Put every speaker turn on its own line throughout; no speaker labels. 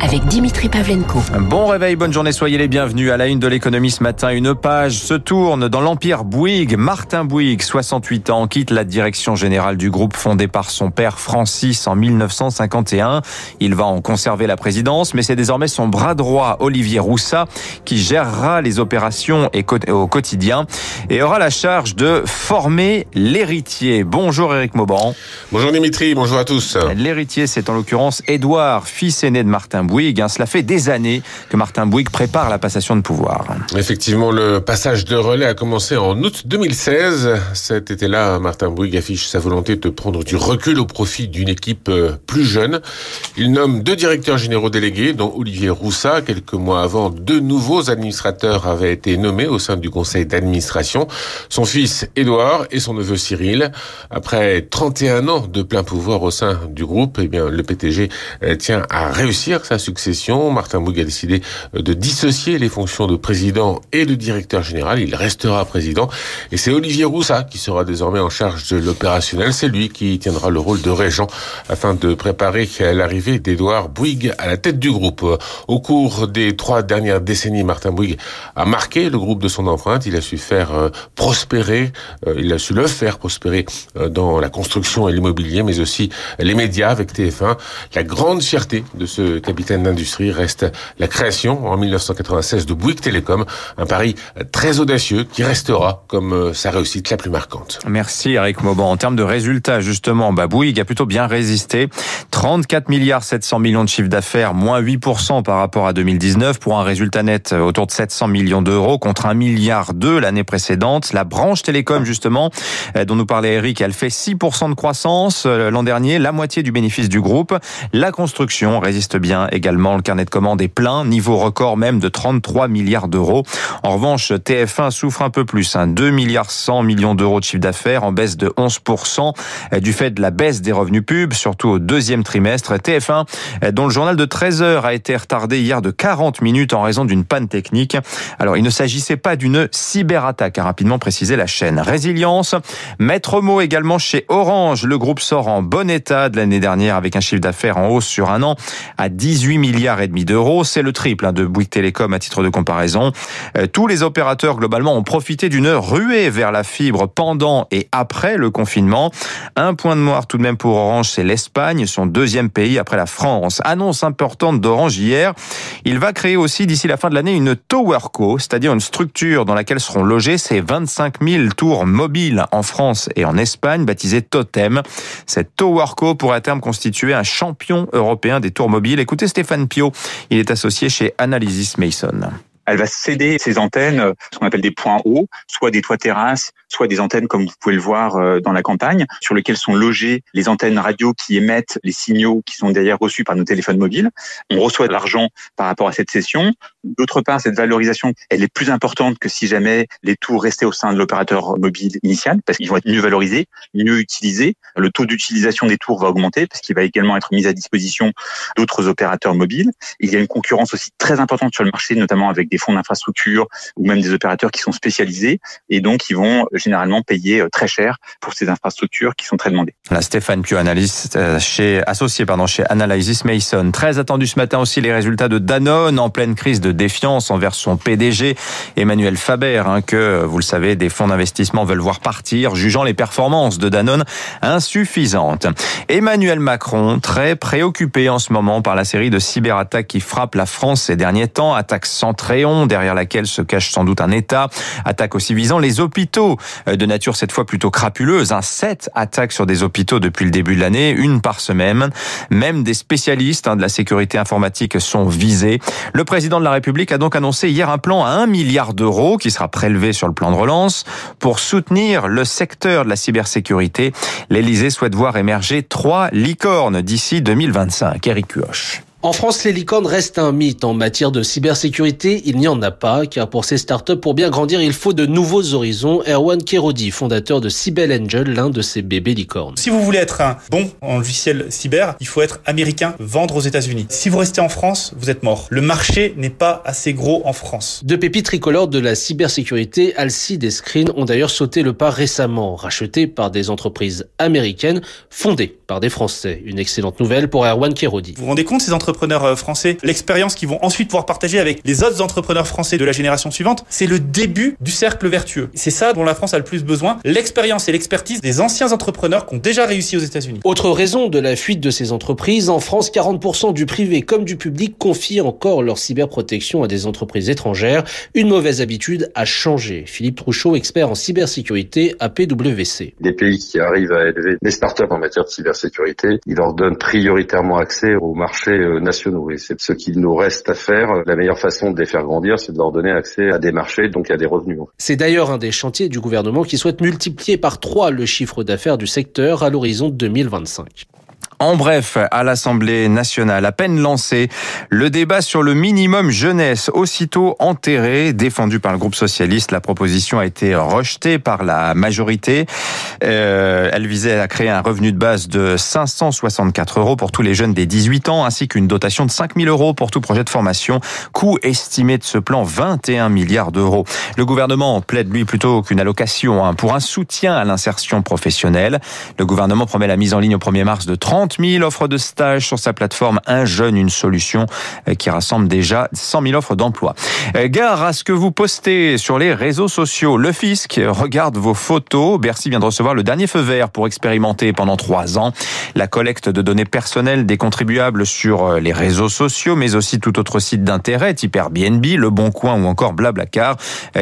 avec Dimitri Pavlenko.
Bon réveil, bonne journée, soyez les bienvenus. À la une de l'économie ce matin, une page se tourne dans l'Empire Bouygues. Martin Bouygues, 68 ans, quitte la direction générale du groupe fondé par son père Francis en 1951. Il va en conserver la présidence, mais c'est désormais son bras droit, Olivier Roussat, qui gérera les opérations au quotidien et aura la charge de former l'héritier. Bonjour Eric Mauban.
Bonjour Dimitri, bonjour à tous.
L'héritier, c'est en l'occurrence Édouard, fils aîné de Martin Bouygues. Hein. Cela fait des années que Martin Bouygues prépare la passation de pouvoir.
Effectivement, le passage de relais a commencé en août 2016. Cet été-là, Martin Bouygues affiche sa volonté de prendre du recul au profit d'une équipe euh, plus jeune. Il nomme deux directeurs généraux délégués, dont Olivier Roussat. Quelques mois avant, deux nouveaux administrateurs avaient été nommés au sein du conseil d'administration. Son fils Édouard et son neveu Cyril. Après 31 ans de plein pouvoir au sein du groupe, eh bien, le PTG euh, tient à réussir sa succession. Martin Bouygues a décidé euh, de dissocier les fonctions de président et de directeur général. Il restera président. Et c'est Olivier Roussat qui sera désormais en charge de l'opérationnel. C'est lui qui tiendra le rôle de régent afin de préparer l'arrivée d'Edouard Bouygues à la tête du groupe. Au cours des trois dernières décennies, Martin Bouygues a marqué le groupe de son empreinte. Il a su faire euh, prospérer, euh, il a su le faire prospérer dans la construction et l'immobilier, mais aussi les médias avec TF1. La grande fierté de ce capitaine d'industrie reste la création en 1996 de Bouygues Télécom, un pari très audacieux qui restera comme euh, sa réussite la plus marquante.
Merci Eric Mauban. En termes de résultats, justement, bah Bouygues a plutôt bien résisté. 34 milliards 700 millions de chiffre d'affaires, moins 8% par rapport à 2019 pour un résultat net autour de 700 millions d'euros contre 1 milliard 2 l'année précédente. La branche télécom, justement, euh, dont nous parlait Eric, elle fait 6% de croissance euh, l'an dernier, la moitié du bénéfice du groupe. La construction résiste bien également. Le carnet de commandes est plein, niveau record même de 33 milliards d'euros. En revanche, TF1 souffre un peu plus, hein, 2 milliards 100 millions d'euros de chiffre d'affaires en baisse de 11% euh, du fait de la baisse des revenus pubs, surtout au deuxième trimestre. TF1, euh, dont le journal de 13 heures a été retardé hier de 40 minutes en raison d'une panne technique. Alors, il ne s'agissait pas d'une cyberattaque, a rapidement précisé la chaîne. Résilience, maître mot également chez Orange. Le groupe sort en bon état de l'année dernière avec un chiffre d'affaires en hausse sur un an à 18 milliards et demi d'euros. C'est le triple hein, de Bouygues Télécom à titre de comparaison. Euh, tous les opérateurs globalement ont profité d'une ruée vers la fibre pendant et après le confinement. Un point de noir tout de même pour Orange, c'est l'Espagne, son deuxième pays après la France. Annonce importante d'Orange hier. Il va créer aussi d'ici la fin de l'année une Towerco, c'est-à-dire une structure dans laquelle seront logés ces 25 000 tours mobiles en France et en Espagne, baptisée Totem. Cette Towerco pourrait à terme constituer un champion européen des tours mobiles. Écoutez Stéphane Pio, il est associé chez Analysis Mason
elle va céder ses antennes, ce qu'on appelle des points hauts, soit des toits terrasses, soit des antennes comme vous pouvez le voir euh, dans la campagne, sur lesquelles sont logées les antennes radio qui émettent les signaux qui sont derrière reçus par nos téléphones mobiles. On reçoit de l'argent par rapport à cette session. D'autre part, cette valorisation, elle est plus importante que si jamais les tours restaient au sein de l'opérateur mobile initial, parce qu'ils vont être mieux valorisés, mieux utilisés. Le taux d'utilisation des tours va augmenter, parce qu'il va également être mis à disposition d'autres opérateurs mobiles. Il y a une concurrence aussi très importante sur le marché, notamment avec des fonds d'infrastructure ou même des opérateurs qui sont spécialisés, et donc ils vont généralement payer euh, très cher pour ces infrastructures qui sont très demandées.
La Stéphane Pio, analyste euh, chez pardon chez Analysis Mason. Très attendu ce matin aussi les résultats de Danone en pleine crise de défiance envers son PDG Emmanuel Faber, hein, que vous le savez des fonds d'investissement veulent voir partir, jugeant les performances de Danone insuffisantes. Emmanuel Macron très préoccupé en ce moment par la série de cyberattaques qui frappent la France ces derniers temps, attaque Centréon derrière laquelle se cache sans doute un État, attaque aussi visant les hôpitaux euh, de nature cette fois plutôt crapuleuse. Un sept attaques sur des hôpitaux depuis le début de l'année, une par semaine. Même des spécialistes hein, de la sécurité informatique sont visés. Le président de la République a donc annoncé hier un plan à un milliard d'euros qui sera prélevé sur le plan de relance pour soutenir le secteur de la cybersécurité. L'Élysée souhaite voir émerger trois licornes d'ici 2025. Eric Cuoche.
En France, les licornes restent un mythe. En matière de cybersécurité, il n'y en a pas, car pour ces startups, pour bien grandir, il faut de nouveaux horizons. Erwan Kerodi, fondateur de Cybel Angel, l'un de ces bébés licornes.
Si vous voulez être un bon en logiciel cyber, il faut être américain, vendre aux États-Unis. Si vous restez en France, vous êtes mort. Le marché n'est pas assez gros en France.
Deux pépites tricolores de la cybersécurité, Alcide et Screen, ont d'ailleurs sauté le pas récemment, rachetés par des entreprises américaines, fondées par des Français. Une excellente nouvelle pour Erwan Kerodi.
Vous vous rendez compte, ces entrepreneurs euh, français, l'expérience qu'ils vont ensuite pouvoir partager avec les autres entrepreneurs français de la génération suivante, c'est le début du cercle vertueux. C'est ça dont la France a le plus besoin, l'expérience et l'expertise des anciens entrepreneurs qui ont déjà réussi aux États-Unis.
Autre raison de la fuite de ces entreprises, en France, 40% du privé comme du public confient encore leur cyberprotection à des entreprises étrangères. Une mauvaise habitude a changé. Philippe Trouchot, expert en cybersécurité à PwC.
Les pays qui arrivent à élever les startups en matière de cybersécurité, ils leur donnent prioritairement accès aux marchés euh, nationaux. Et c'est ce qu'il nous reste à faire. La meilleure façon de les faire grandir, c'est de leur donner accès à des marchés, donc à des revenus.
C'est d'ailleurs un des chantiers du gouvernement qui souhaite multiplier par trois le chiffre d'affaires du secteur à l'horizon 2025.
En bref, à l'Assemblée nationale, à peine lancé, le débat sur le minimum jeunesse, aussitôt enterré, défendu par le groupe socialiste, la proposition a été rejetée par la majorité. Euh, elle visait à créer un revenu de base de 564 euros pour tous les jeunes des 18 ans, ainsi qu'une dotation de 5000 euros pour tout projet de formation. Coût estimé de ce plan 21 milliards d'euros. Le gouvernement plaide lui plutôt qu'une allocation hein, pour un soutien à l'insertion professionnelle. Le gouvernement promet la mise en ligne au 1er mars de 30 30 000 offres de stage sur sa plateforme Un jeune, une solution euh, qui rassemble déjà 100 000 offres d'emploi. Euh, gare à ce que vous postez sur les réseaux sociaux. Le fisc regarde vos photos. Bercy vient de recevoir le dernier feu vert pour expérimenter pendant trois ans la collecte de données personnelles des contribuables sur euh, les réseaux sociaux, mais aussi tout autre site d'intérêt, type Airbnb, Le Bon Coin ou encore Blablacar,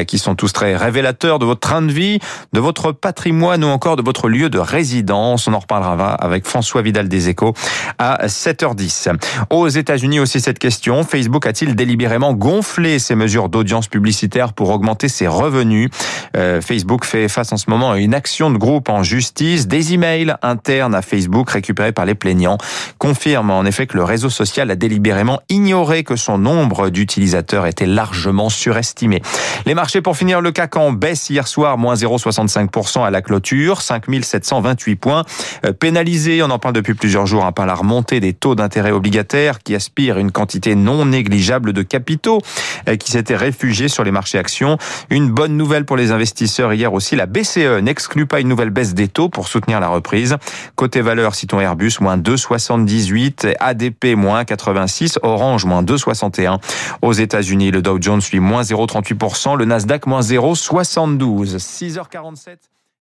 qui sont tous très révélateurs de votre train de vie, de votre patrimoine ou encore de votre lieu de résidence. On en reparlera avec François Vidal échos à 7h10. Aux États-Unis aussi cette question. Facebook a-t-il délibérément gonflé ses mesures d'audience publicitaire pour augmenter ses revenus? Euh, Facebook fait face en ce moment à une action de groupe en justice. Des emails internes à Facebook récupérés par les plaignants confirment en effet que le réseau social a délibérément ignoré que son nombre d'utilisateurs était largement surestimé. Les marchés pour finir le CAC en baisse hier soir, moins 0,65% à la clôture, 5728 points. Euh, pénalisé, on en parle depuis plus plusieurs jours par la remontée des taux d'intérêt obligataires qui aspirent une quantité non négligeable de capitaux qui s'étaient réfugiés sur les marchés actions. Une bonne nouvelle pour les investisseurs hier aussi, la BCE n'exclut pas une nouvelle baisse des taux pour soutenir la reprise. Côté valeur, citons Airbus, moins 2,78, ADP, moins 86, Orange, moins 2,61. Aux États-Unis, le Dow Jones suit moins 0,38%, le Nasdaq, moins 0,72. 6h47.